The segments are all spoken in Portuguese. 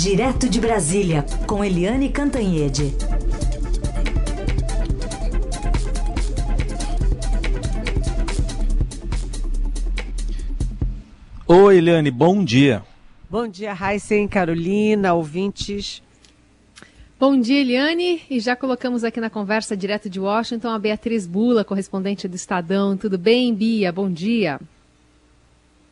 Direto de Brasília, com Eliane Cantanhede. Oi, Eliane, bom dia. Bom dia, Heisen, Carolina, ouvintes. Bom dia, Eliane. E já colocamos aqui na conversa direto de Washington a Beatriz Bula, correspondente do Estadão. Tudo bem, Bia? Bom dia.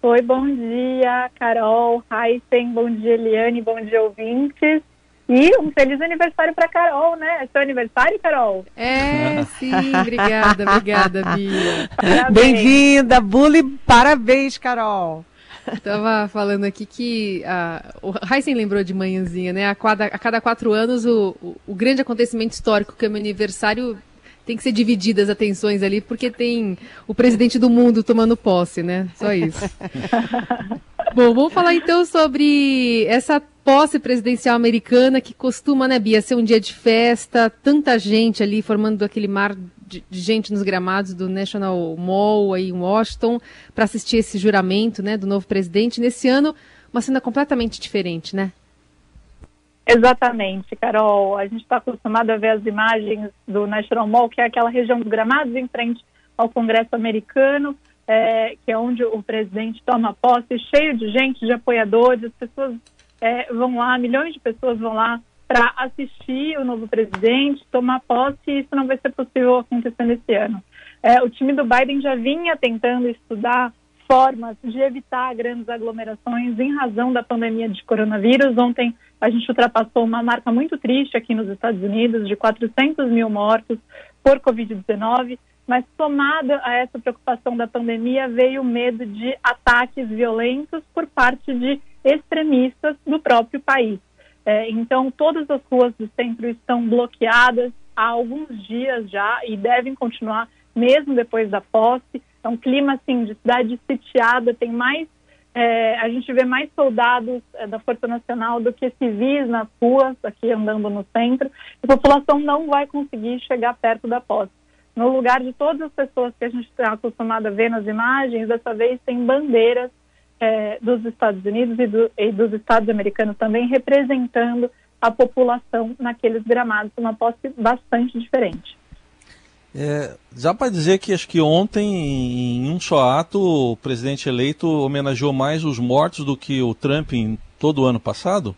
Oi, bom dia, Carol, Heisen, bom dia, Eliane, bom dia, ouvintes. E um feliz aniversário para Carol, né? É seu aniversário, Carol? É, sim, obrigada, obrigada, Bia. Bem-vinda, Bully, parabéns, Carol. Tava falando aqui que a, o Heisen lembrou de manhãzinha, né? A cada, a cada quatro anos, o, o, o grande acontecimento histórico que é o meu aniversário tem que ser divididas as atenções ali, porque tem o presidente do mundo tomando posse, né? Só isso. Bom, vamos falar então sobre essa posse presidencial americana que costuma, né, Bia, ser um dia de festa, tanta gente ali formando aquele mar de, gente nos gramados do National Mall aí em Washington para assistir esse juramento, né, do novo presidente. Nesse ano, uma cena completamente diferente, né? Exatamente, Carol. A gente está acostumado a ver as imagens do National Mall, que é aquela região dos gramados em frente ao Congresso americano, é, que é onde o presidente toma posse, cheio de gente, de apoiadores, as pessoas é, vão lá, milhões de pessoas vão lá para assistir o novo presidente, tomar posse, e isso não vai ser possível acontecer nesse ano. É, o time do Biden já vinha tentando estudar formas de evitar grandes aglomerações em razão da pandemia de coronavírus. Ontem a gente ultrapassou uma marca muito triste aqui nos Estados Unidos de 400 mil mortos por Covid-19, mas somada a essa preocupação da pandemia veio o medo de ataques violentos por parte de extremistas do próprio país. É, então, todas as ruas do centro estão bloqueadas há alguns dias já e devem continuar mesmo depois da posse. É um clima assim de cidade sitiada, tem mais é, a gente vê mais soldados é, da Força Nacional do que civis nas ruas, aqui andando no centro. A população não vai conseguir chegar perto da posse. No lugar de todas as pessoas que a gente está acostumado a ver nas imagens, dessa vez tem bandeiras é, dos Estados Unidos e, do, e, dos Estados americanos também representando a população naqueles gramados, uma posse bastante diferente. É, já para dizer que acho que ontem, em um só ato, o presidente eleito homenageou mais os mortos do que o Trump em todo o ano passado?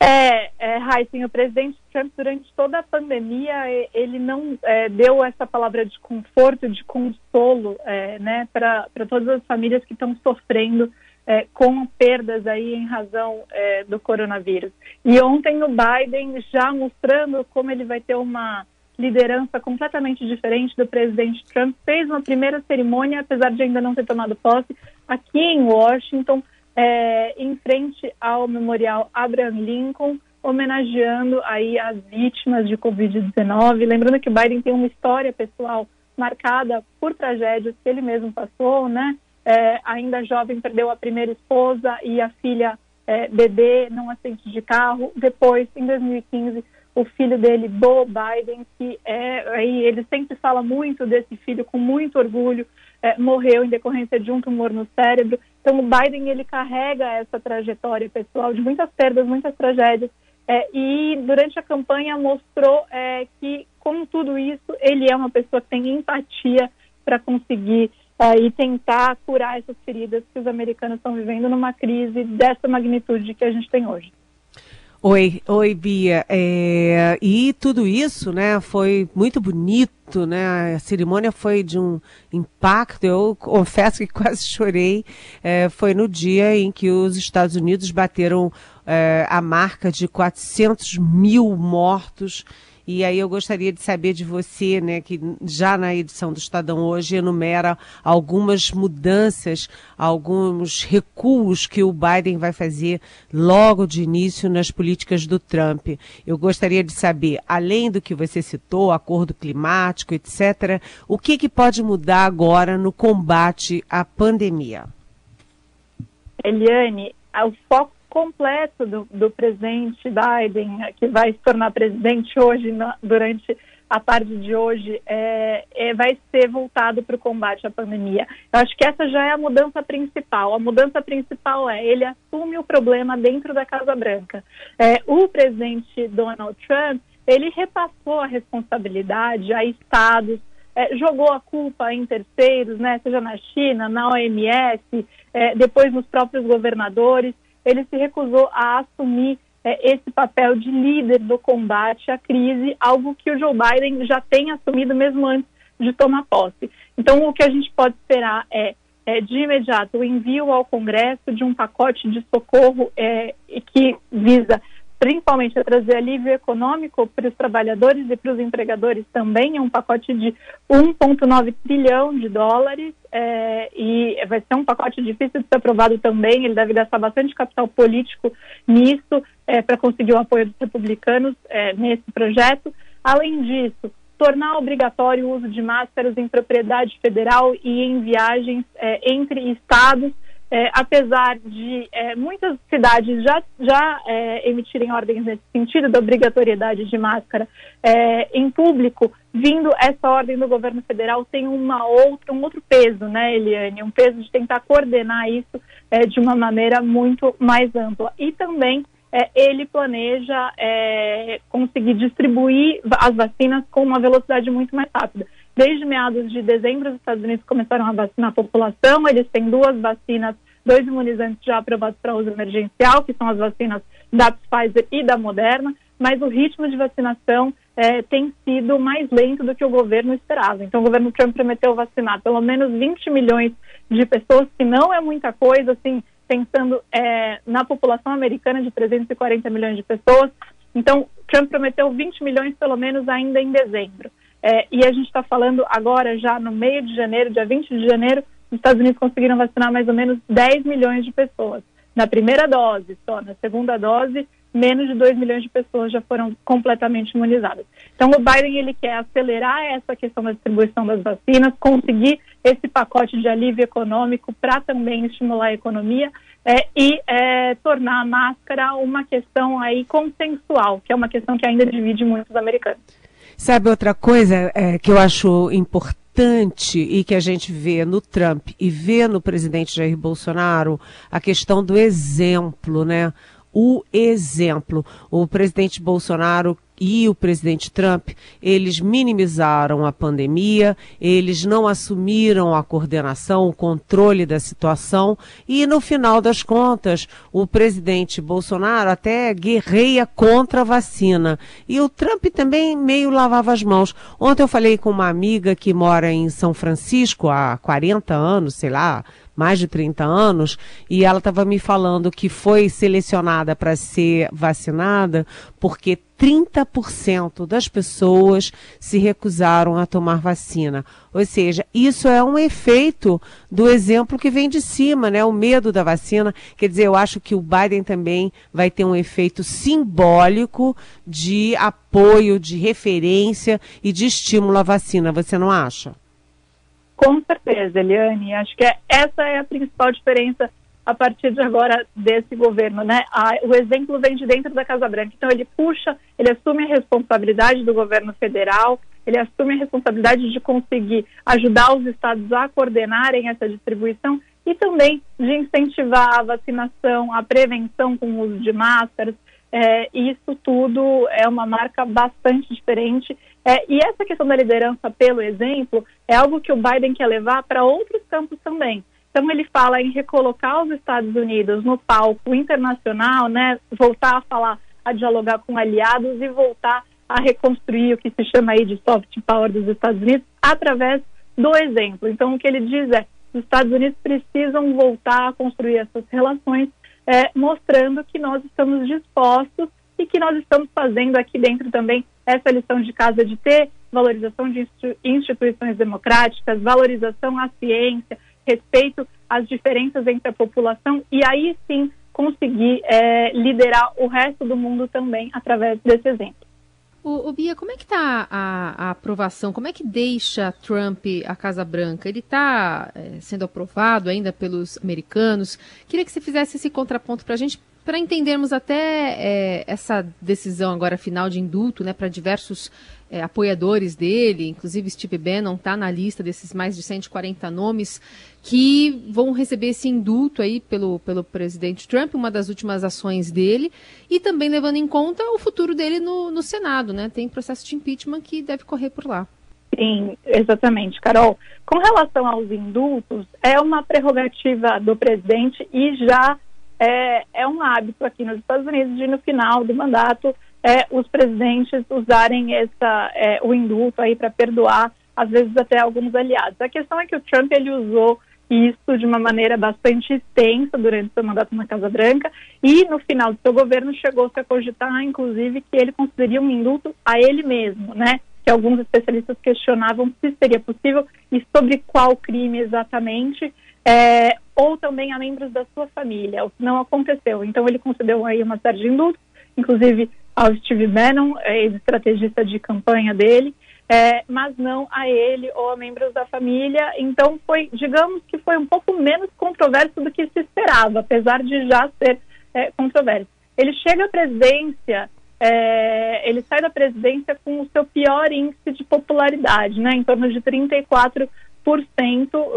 É, é Heisen, o presidente Trump, durante toda a pandemia, ele não é, deu essa palavra de conforto, de consolo, é, né, para todas as famílias que estão sofrendo é, com perdas aí em razão é, do coronavírus. E ontem o Biden já mostrando como ele vai ter uma liderança completamente diferente do presidente Trump, fez uma primeira cerimônia, apesar de ainda não ter tomado posse, aqui em Washington, é, em frente ao memorial Abraham Lincoln, homenageando aí as vítimas de Covid-19. Lembrando que Biden tem uma história pessoal marcada por tragédias que ele mesmo passou, né? É, ainda jovem perdeu a primeira esposa e a filha é, bebê num acidente de carro. Depois, em 2015, o filho dele, Bo Biden, que é aí ele sempre fala muito desse filho com muito orgulho, é, morreu em decorrência de um tumor no cérebro. Então, o Biden ele carrega essa trajetória pessoal de muitas perdas, muitas tragédias. É, e durante a campanha mostrou é, que, com tudo isso, ele é uma pessoa que tem empatia para conseguir é, e tentar curar essas feridas que os americanos estão vivendo numa crise dessa magnitude que a gente tem hoje. Oi, oi Bia. É, e tudo isso, né, foi muito bonito, né? A cerimônia foi de um impacto. Eu confesso que quase chorei. É, foi no dia em que os Estados Unidos bateram é, a marca de 400 mil mortos e aí eu gostaria de saber de você, né, que já na edição do Estadão hoje enumera algumas mudanças, alguns recuos que o Biden vai fazer logo de início nas políticas do Trump. Eu gostaria de saber, além do que você citou, acordo climático, etc., o que, que pode mudar agora no combate à pandemia? Eliane, o foco completo do, do presidente Biden, que vai se tornar presidente hoje, na, durante a tarde de hoje é, é, vai ser voltado para o combate à pandemia. Eu acho que essa já é a mudança principal. A mudança principal é ele assume o problema dentro da Casa Branca. É, o presidente Donald Trump ele repassou a responsabilidade a estados, é, jogou a culpa em terceiros, né, seja na China, na OMS, é, depois nos próprios governadores. Ele se recusou a assumir é, esse papel de líder do combate à crise, algo que o Joe Biden já tem assumido mesmo antes de tomar posse. Então, o que a gente pode esperar é, é de imediato, o envio ao Congresso de um pacote de socorro é, que visa principalmente a trazer alívio econômico para os trabalhadores e para os empregadores também, é um pacote de 1,9 trilhão de dólares é, e vai ser um pacote difícil de ser aprovado também, ele deve gastar bastante capital político nisso é, para conseguir o apoio dos republicanos é, nesse projeto. Além disso, tornar obrigatório o uso de máscaras em propriedade federal e em viagens é, entre estados, é, apesar de é, muitas cidades já, já é, emitirem ordens nesse sentido da obrigatoriedade de máscara é, em público, vindo essa ordem do governo federal tem uma outra, um outro peso, né, Eliane? Um peso de tentar coordenar isso é, de uma maneira muito mais ampla. E também é, ele planeja conseguir distribuir as vacinas com uma velocidade muito mais rápida. Desde meados de dezembro, os Estados Unidos começaram a vacinar a população. Eles têm duas vacinas, dois imunizantes já aprovados para uso emergencial, que são as vacinas da Pfizer e da Moderna. Mas o ritmo de vacinação é, tem sido mais lento do que o governo esperava. Então, o governo Trump prometeu vacinar pelo menos 20 milhões de pessoas, que não é muita coisa, assim, pensando é, na população americana de 340 milhões de pessoas. Então, Trump prometeu 20 milhões pelo menos ainda em dezembro. É, e a gente está falando agora, já no meio de janeiro, dia 20 de janeiro, os Estados Unidos conseguiram vacinar mais ou menos 10 milhões de pessoas. Na primeira dose só, na segunda dose, menos de 2 milhões de pessoas já foram completamente imunizadas. Então, o Biden ele quer acelerar essa questão da distribuição das vacinas, conseguir esse pacote de alívio econômico para também estimular a economia é, e é, tornar a máscara uma questão aí consensual, que é uma questão que ainda divide muitos americanos. Sabe outra coisa é, que eu acho importante e que a gente vê no Trump e vê no presidente Jair Bolsonaro a questão do exemplo, né? O exemplo. O presidente Bolsonaro e o presidente Trump, eles minimizaram a pandemia, eles não assumiram a coordenação, o controle da situação e no final das contas, o presidente Bolsonaro até guerreia contra a vacina. E o Trump também meio lavava as mãos. Ontem eu falei com uma amiga que mora em São Francisco há 40 anos, sei lá, mais de 30 anos, e ela estava me falando que foi selecionada para ser vacinada porque 30% das pessoas se recusaram a tomar vacina. Ou seja, isso é um efeito do exemplo que vem de cima, né? O medo da vacina. Quer dizer, eu acho que o Biden também vai ter um efeito simbólico de apoio, de referência e de estímulo à vacina. Você não acha? Com certeza, Eliane. Acho que é, essa é a principal diferença a partir de agora desse governo, né? A, o exemplo vem de dentro da Casa Branca. Então ele puxa, ele assume a responsabilidade do governo federal, ele assume a responsabilidade de conseguir ajudar os estados a coordenarem essa distribuição e também de incentivar a vacinação, a prevenção com o uso de máscaras. É, isso tudo é uma marca bastante diferente é, e essa questão da liderança pelo exemplo é algo que o Biden quer levar para outros campos também. Então ele fala em recolocar os Estados Unidos no palco internacional, né, voltar a falar, a dialogar com aliados e voltar a reconstruir o que se chama aí de soft power dos Estados Unidos através do exemplo. Então o que ele diz é, os Estados Unidos precisam voltar a construir essas relações, é, mostrando que nós estamos dispostos e que nós estamos fazendo aqui dentro também essa lição de casa de ter valorização de instituições democráticas, valorização à ciência, respeito às diferenças entre a população e aí sim conseguir é, liderar o resto do mundo também através desse exemplo. O, o Bia, como é que está a, a, aprovação? Como é que deixa Trump a Casa Branca? Ele está é, sendo aprovado ainda pelos americanos? Queria que você fizesse esse contraponto para a gente para entendermos até é, essa decisão agora final de indulto, né, para diversos é, apoiadores dele, inclusive Steve Bannon está na lista desses mais de 140 nomes que vão receber esse indulto aí pelo, pelo presidente Trump, uma das últimas ações dele, e também levando em conta o futuro dele no, no Senado, né? Tem processo de impeachment que deve correr por lá. Sim, exatamente, Carol. Com relação aos indultos, é uma prerrogativa do presidente e já é, é um hábito aqui nos Estados Unidos de no final do mandato é, os presidentes usarem essa, é, o indulto aí para perdoar, às vezes até alguns aliados. A questão é que o Trump ele usou isso de uma maneira bastante extensa durante seu mandato na Casa Branca e no final do seu governo chegou-se a cogitar, inclusive, que ele concederia um indulto a ele mesmo, né? Que alguns especialistas questionavam se seria possível e sobre qual crime exatamente é, ou também a membros da sua família, o que não aconteceu. Então ele concedeu aí uma série de indultos, inclusive ao Steve Bannon, ex-estrategista de campanha dele, é, mas não a ele ou a membros da família. Então foi, digamos que foi um pouco menos controverso do que se esperava, apesar de já ser é, controverso. Ele chega à presidência, é, ele sai da presidência com o seu pior índice de popularidade, né, em torno de 34%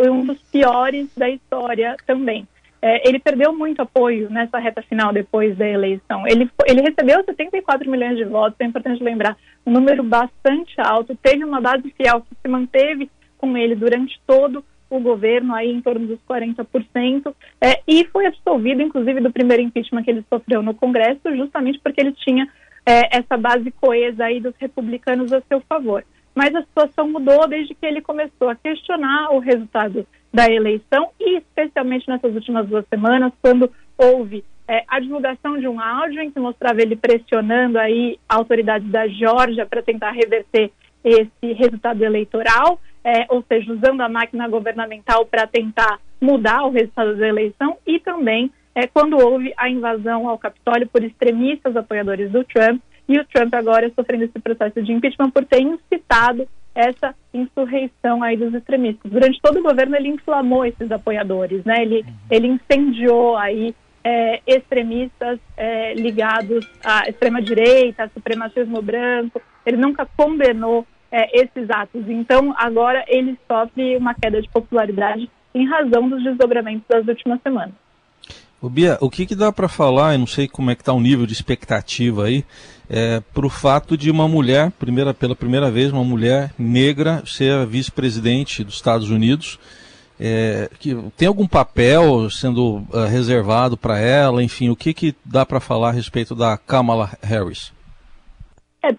um dos piores da história também. É, ele perdeu muito apoio nessa reta final depois da eleição. Ele, ele recebeu 74 milhões de votos, é importante lembrar, um número bastante alto. Teve uma base fiel que se manteve com ele durante todo o governo, aí em torno dos 40%, é, e foi absolvido, inclusive, do primeiro impeachment que ele sofreu no Congresso, justamente porque ele tinha é, essa base coesa aí dos republicanos a seu favor mas a situação mudou desde que ele começou a questionar o resultado da eleição e especialmente nessas últimas duas semanas, quando houve é, a divulgação de um áudio em que mostrava ele pressionando aí autoridades da Geórgia para tentar reverter esse resultado eleitoral, é, ou seja, usando a máquina governamental para tentar mudar o resultado da eleição e também é, quando houve a invasão ao Capitólio por extremistas apoiadores do Trump e o Trump agora sofrendo esse processo de impeachment por ter incitado essa insurreição aí dos extremistas. Durante todo o governo ele inflamou esses apoiadores, né? Ele, ele incendiou aí é, extremistas é, ligados à extrema direita, supremacismo branco. Ele nunca condenou é, esses atos. Então agora ele sofre uma queda de popularidade em razão dos desdobramentos das últimas semanas. O Bia, o que, que dá para falar, eu não sei como é que está o nível de expectativa aí, é, para o fato de uma mulher, primeira, pela primeira vez, uma mulher negra ser vice-presidente dos Estados Unidos, é, que tem algum papel sendo uh, reservado para ela, enfim, o que, que dá para falar a respeito da Kamala Harris? É,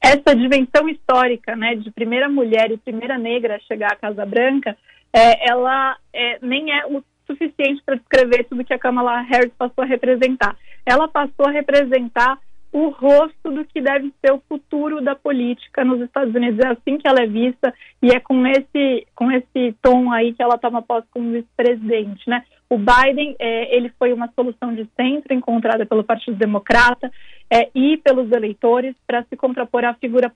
essa dimensão histórica, né, de primeira mulher e primeira negra a chegar à Casa Branca, é, ela é, nem é o suficiente para descrever tudo que a Kamala Harris passou a representar. Ela passou a representar o rosto do que deve ser o futuro da política nos Estados Unidos. É assim que ela é vista e é com esse, com esse tom aí que ela toma posse como vice-presidente, né? O Biden, é, ele foi uma solução de centro encontrada pelo Partido Democrata é, e pelos eleitores para se contrapor à figura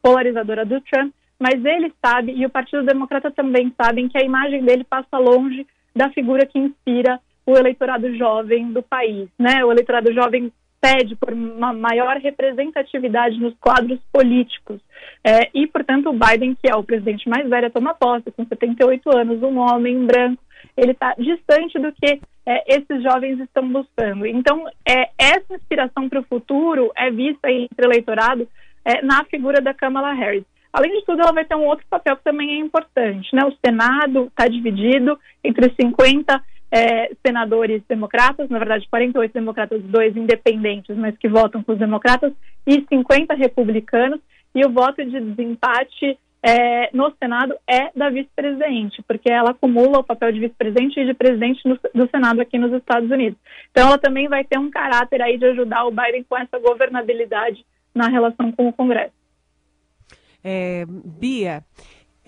polarizadora do Trump, mas ele sabe, e o Partido Democrata também sabem, que a imagem dele passa longe da figura que inspira o eleitorado jovem do país. Né? O eleitorado jovem pede por uma maior representatividade nos quadros políticos. É, e, portanto, o Biden, que é o presidente mais velho a tomar posse, com 78 anos, um homem branco, ele está distante do que é, esses jovens estão buscando. Então, é, essa inspiração para o futuro é vista entre o eleitorado é, na figura da Kamala Harris. Além de tudo, ela vai ter um outro papel que também é importante. Né? O Senado está dividido entre 50 é, senadores democratas, na verdade 48 democratas, dois independentes, mas que votam com os democratas, e 50 republicanos, e o voto de desempate é, no Senado é da vice-presidente, porque ela acumula o papel de vice-presidente e de presidente no, do Senado aqui nos Estados Unidos. Então ela também vai ter um caráter aí de ajudar o Biden com essa governabilidade na relação com o Congresso. É, Bia,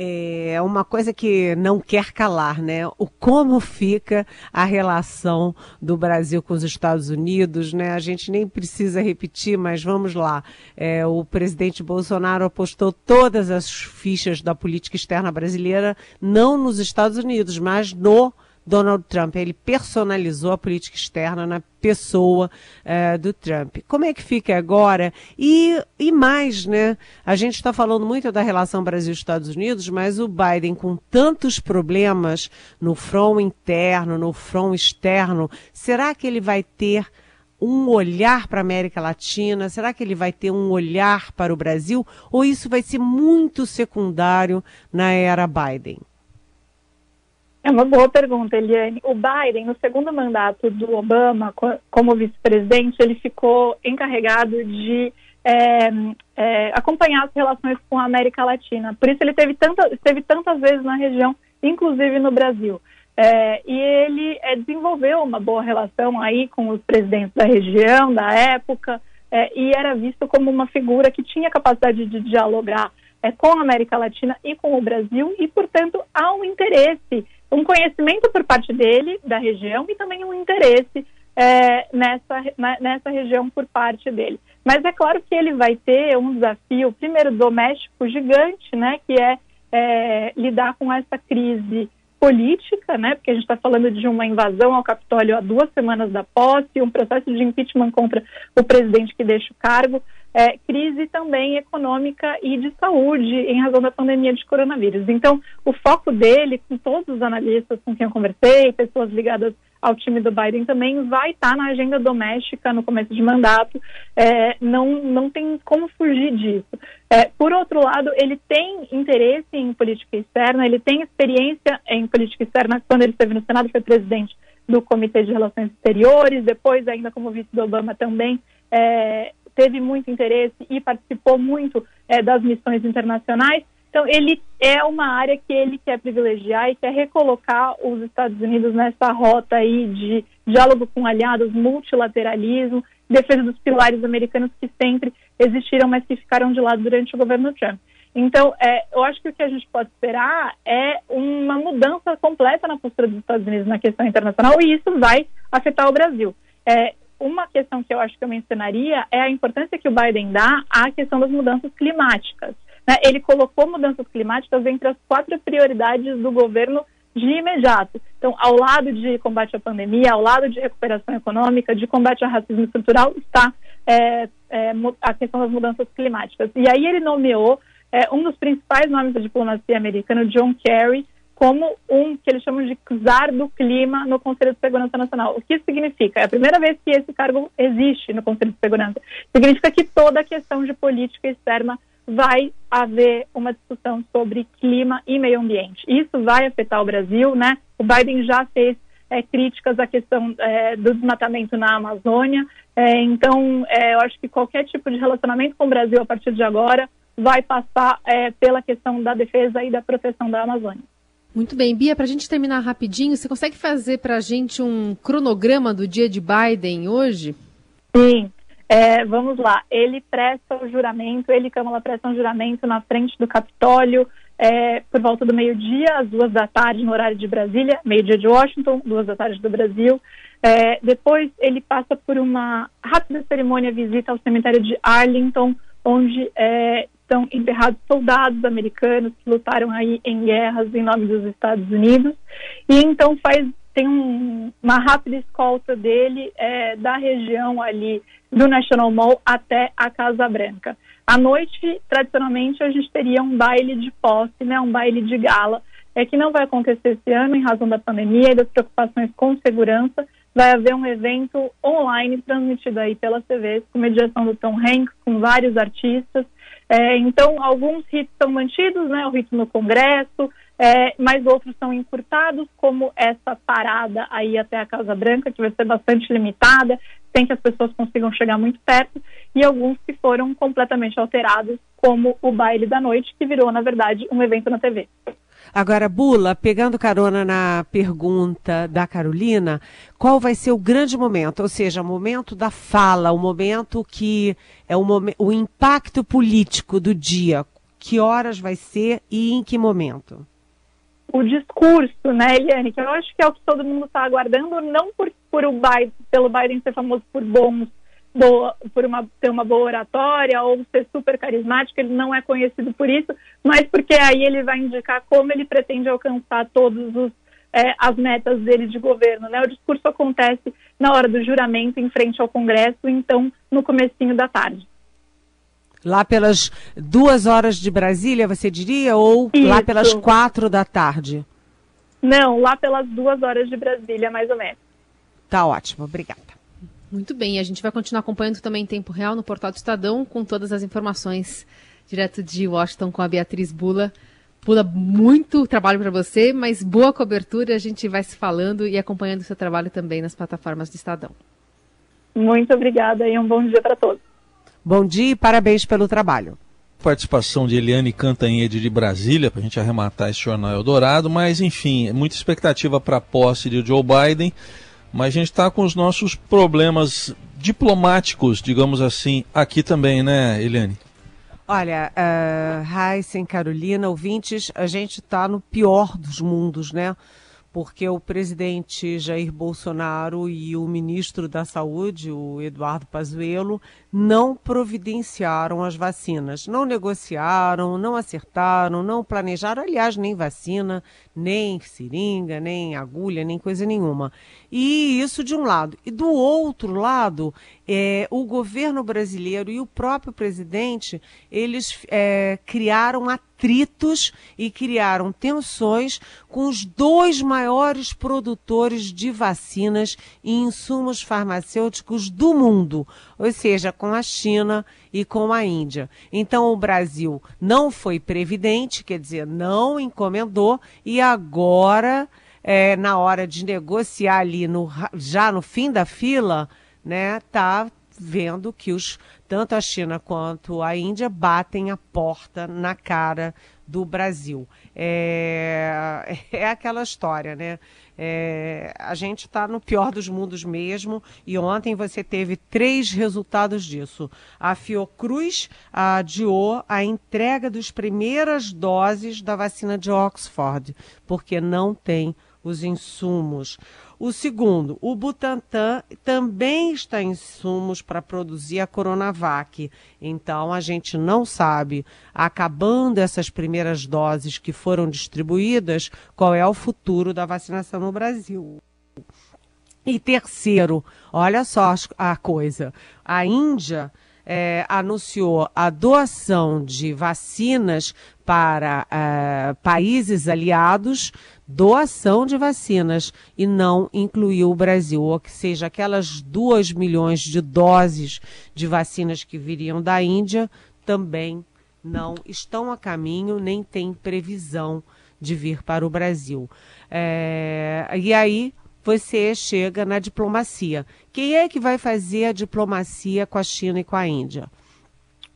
é uma coisa que não quer calar, né? O como fica a relação do Brasil com os Estados Unidos, né? A gente nem precisa repetir, mas vamos lá. É, o presidente Bolsonaro apostou todas as fichas da política externa brasileira, não nos Estados Unidos, mas no Donald Trump. Ele personalizou a política externa na pessoa uh, do Trump. Como é que fica agora? E, e mais, né? A gente está falando muito da relação Brasil-Estados Unidos, mas o Biden, com tantos problemas no front interno, no front externo, será que ele vai ter um olhar para a América Latina? Será que ele vai ter um olhar para o Brasil? Ou isso vai ser muito secundário na era Biden? É uma boa pergunta, Eliane. O Biden, no segundo mandato do Obama, como vice-presidente, ele ficou encarregado de é, é, acompanhar as relações com a América Latina. Por isso ele teve, tanta, esteve tantas vezes na região, inclusive no Brasil. É, e ele é, desenvolveu uma boa relação aí com os presidentes da região, da época, é, e era visto como uma figura que tinha capacidade de dialogar é, com a América Latina e com o Brasil, e, portanto, há um interesse um conhecimento por parte dele da região e também um interesse é, nessa, na, nessa região por parte dele. Mas é claro que ele vai ter um desafio, primeiro doméstico gigante, né, que é, é lidar com essa crise política, né, porque a gente está falando de uma invasão ao Capitólio há duas semanas da posse, um processo de impeachment contra o presidente que deixa o cargo é, crise também econômica e de saúde em razão da pandemia de coronavírus. Então, o foco dele, com todos os analistas com quem eu conversei, pessoas ligadas ao time do Biden também, vai estar na agenda doméstica no começo de mandato. É, não, não tem como fugir disso. É, por outro lado, ele tem interesse em política externa, ele tem experiência em política externa quando ele esteve no Senado, foi presidente do Comitê de Relações Exteriores, depois, ainda como vice do Obama também. É, teve muito interesse e participou muito é, das missões internacionais. Então, ele é uma área que ele quer privilegiar e quer recolocar os Estados Unidos nessa rota aí de diálogo com aliados, multilateralismo, defesa dos pilares americanos que sempre existiram, mas que ficaram de lado durante o governo Trump. Então, é, eu acho que o que a gente pode esperar é uma mudança completa na postura dos Estados Unidos na questão internacional e isso vai afetar o Brasil. É, uma questão que eu acho que eu mencionaria é a importância que o Biden dá à questão das mudanças climáticas. Né? Ele colocou mudanças climáticas entre as quatro prioridades do governo de imediato. Então, ao lado de combate à pandemia, ao lado de recuperação econômica, de combate ao racismo estrutural, está é, é, a questão das mudanças climáticas. E aí ele nomeou é, um dos principais nomes da diplomacia americana, John Kerry, como um que eles chamam de czar do clima no Conselho de Segurança Nacional. O que isso significa? É a primeira vez que esse cargo existe no Conselho de Segurança. Significa que toda a questão de política externa vai haver uma discussão sobre clima e meio ambiente. Isso vai afetar o Brasil, né? O Biden já fez é, críticas à questão é, do desmatamento na Amazônia. É, então, é, eu acho que qualquer tipo de relacionamento com o Brasil a partir de agora vai passar é, pela questão da defesa e da proteção da Amazônia. Muito bem, Bia, para a gente terminar rapidinho, você consegue fazer para a gente um cronograma do dia de Biden hoje? Sim, é, vamos lá. Ele presta o juramento, ele Câmara prestam juramento na frente do Capitólio é, por volta do meio-dia, às duas da tarde, no horário de Brasília, meio-dia de Washington, duas da tarde do Brasil. É, depois ele passa por uma rápida cerimônia visita ao cemitério de Arlington, onde é, estão enterrados soldados americanos que lutaram aí em guerras em nome dos Estados Unidos. E então faz tem um, uma rápida escolta dele é, da região ali do National Mall até a Casa Branca. À noite, tradicionalmente, a gente teria um baile de posse, né, um baile de gala, é que não vai acontecer esse ano em razão da pandemia e das preocupações com segurança. Vai haver um evento online transmitido aí pela TV com mediação do Tom Hanks, com vários artistas. É, então, alguns ritos são mantidos, né, o rito no Congresso, é, mas outros são encurtados, como essa parada aí até a Casa Branca, que vai ser bastante limitada, sem que as pessoas consigam chegar muito perto, e alguns que foram completamente alterados, como o baile da noite, que virou, na verdade, um evento na TV. Agora, Bula, pegando carona na pergunta da Carolina, qual vai ser o grande momento? Ou seja, o momento da fala, o momento que é o, o impacto político do dia. Que horas vai ser e em que momento? O discurso, né, Eliane, que eu acho que é o que todo mundo está aguardando, não por, por o Biden, pelo Biden ser famoso por bons boa, por uma, ter uma boa oratória ou ser super carismático, ele não é conhecido por isso, mas porque aí ele vai indicar como ele pretende alcançar todos os é, as metas dele de governo. Né? O discurso acontece na hora do juramento em frente ao Congresso, então no comecinho da tarde. Lá pelas duas horas de Brasília, você diria, ou Isso. lá pelas quatro da tarde? Não, lá pelas duas horas de Brasília, mais ou menos. Tá ótimo, obrigada. Muito bem, a gente vai continuar acompanhando também em tempo real no portal do Estadão, com todas as informações direto de Washington com a Beatriz Bula. Bula, muito trabalho para você, mas boa cobertura. A gente vai se falando e acompanhando o seu trabalho também nas plataformas do Estadão. Muito obrigada e um bom dia para todos. Bom dia e parabéns pelo trabalho. Participação de Eliane Cantanhede de Brasília, para a gente arrematar esse jornal Eldorado, mas enfim, muita expectativa para a posse de Joe Biden, mas a gente está com os nossos problemas diplomáticos, digamos assim, aqui também, né, Eliane? Olha, uh, Heisen, Carolina, ouvintes, a gente está no pior dos mundos, né? Porque o presidente Jair Bolsonaro e o ministro da Saúde, o Eduardo Pazuello, não providenciaram as vacinas, não negociaram, não acertaram, não planejaram, aliás, nem vacina, nem seringa, nem agulha, nem coisa nenhuma. E isso de um lado. E do outro lado, é, o governo brasileiro e o próprio presidente, eles é, criaram atritos e criaram tensões com os dois maiores produtores de vacinas e insumos farmacêuticos do mundo, ou seja, com a China e com a Índia. Então o Brasil não foi previdente, quer dizer, não encomendou e agora, é, na hora de negociar ali no, já no fim da fila, né, tá vendo que os tanto a China quanto a Índia batem a porta na cara do Brasil. É, é aquela história, né? É, a gente está no pior dos mundos mesmo, e ontem você teve três resultados disso. A Fiocruz adiou a entrega das primeiras doses da vacina de Oxford, porque não tem os insumos. O segundo, o Butantan também está em insumos para produzir a Coronavac. Então, a gente não sabe, acabando essas primeiras doses que foram distribuídas, qual é o futuro da vacinação no Brasil. E terceiro, olha só a coisa: a Índia é, anunciou a doação de vacinas para é, países aliados, doação de vacinas, e não incluiu o Brasil, ou seja, aquelas 2 milhões de doses de vacinas que viriam da Índia também não estão a caminho, nem tem previsão de vir para o Brasil. É, e aí você chega na diplomacia. Quem é que vai fazer a diplomacia com a China e com a Índia?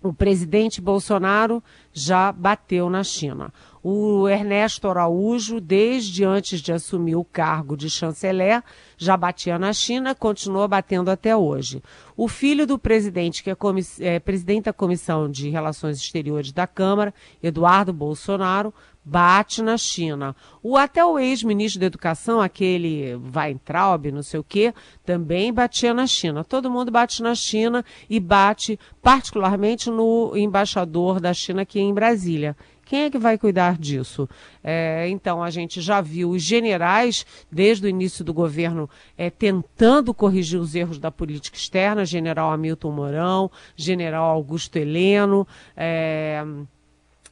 O presidente Bolsonaro já bateu na China. O Ernesto Araújo, desde antes de assumir o cargo de chanceler, já batia na China, continua batendo até hoje. O filho do presidente, que é, é presidente da Comissão de Relações Exteriores da Câmara, Eduardo Bolsonaro, bate na China. O até o ex-ministro da Educação, aquele Weintraub, não sei o quê, também batia na China. Todo mundo bate na China e bate particularmente no embaixador da China aqui em Brasília. Quem é que vai cuidar disso? É, então, a gente já viu os generais, desde o início do governo, é, tentando corrigir os erros da política externa, general Hamilton Mourão, general Augusto Heleno, é,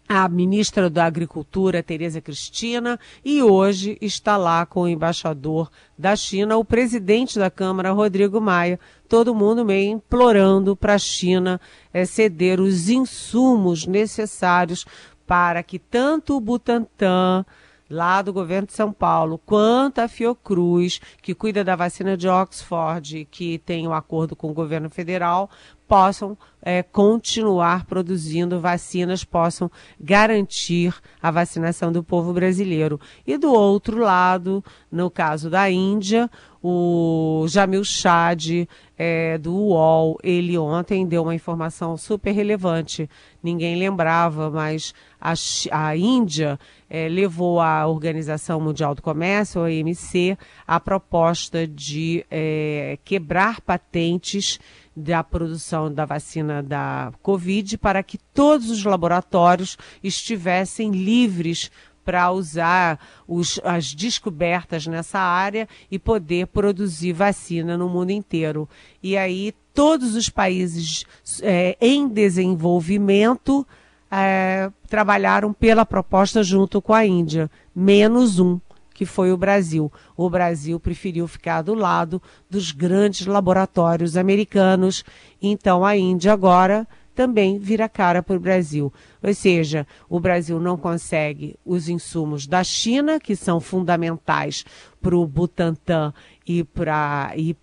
a ministra da Agricultura, Tereza Cristina, e hoje está lá com o embaixador da China, o presidente da Câmara, Rodrigo Maia, todo mundo meio implorando para a China é, ceder os insumos necessários para que tanto o Butantan, lá do governo de São Paulo, quanto a Fiocruz, que cuida da vacina de Oxford, que tem um acordo com o governo federal, possam é, continuar produzindo vacinas, possam garantir a vacinação do povo brasileiro. E do outro lado, no caso da Índia, o Jamil Chad, é, do UOL, ele ontem deu uma informação super relevante. Ninguém lembrava, mas a, a Índia é, levou à Organização Mundial do Comércio, a OMC, a proposta de é, quebrar patentes da produção da vacina da Covid para que todos os laboratórios estivessem livres para usar os, as descobertas nessa área e poder produzir vacina no mundo inteiro. E aí todos os países é, em desenvolvimento é, trabalharam pela proposta junto com a Índia, menos um, que foi o Brasil. O Brasil preferiu ficar do lado dos grandes laboratórios americanos, então a Índia agora também vira cara para o Brasil. Ou seja, o Brasil não consegue os insumos da China, que são fundamentais para o Butantan e para e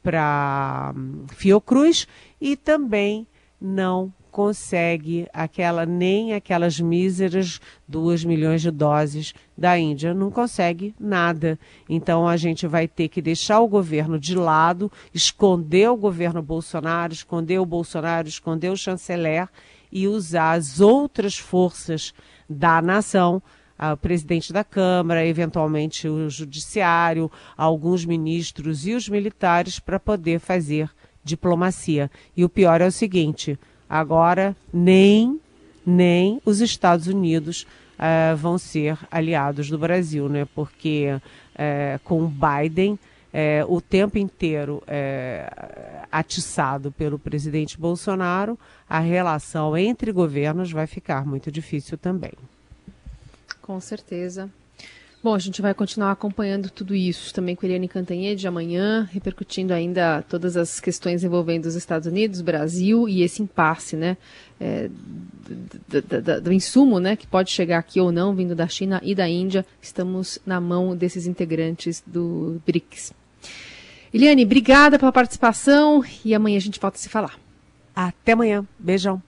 hum, Fiocruz, e também não consegue aquela nem aquelas míseras 2 milhões de doses da Índia, não consegue nada. Então a gente vai ter que deixar o governo de lado, esconder o governo Bolsonaro, esconder o Bolsonaro, esconder o chanceler e usar as outras forças da nação o presidente da Câmara, eventualmente o judiciário, alguns ministros e os militares para poder fazer diplomacia. E o pior é o seguinte: Agora, nem, nem os Estados Unidos uh, vão ser aliados do Brasil, né? Porque uh, com o Biden uh, o tempo inteiro atiçado pelo presidente Bolsonaro, a relação entre governos vai ficar muito difícil também. Com certeza. Bom, a gente vai continuar acompanhando tudo isso também com Eliane Cantanhede amanhã, repercutindo ainda todas as questões envolvendo os Estados Unidos, Brasil e esse impasse, né, é, do, do, do, insumo, né, que pode chegar aqui ou não, vindo da China e da Índia. Estamos na mão desses integrantes do BRICS. Eliane, obrigada pela participação e amanhã a gente volta a se falar. Até amanhã. Beijão.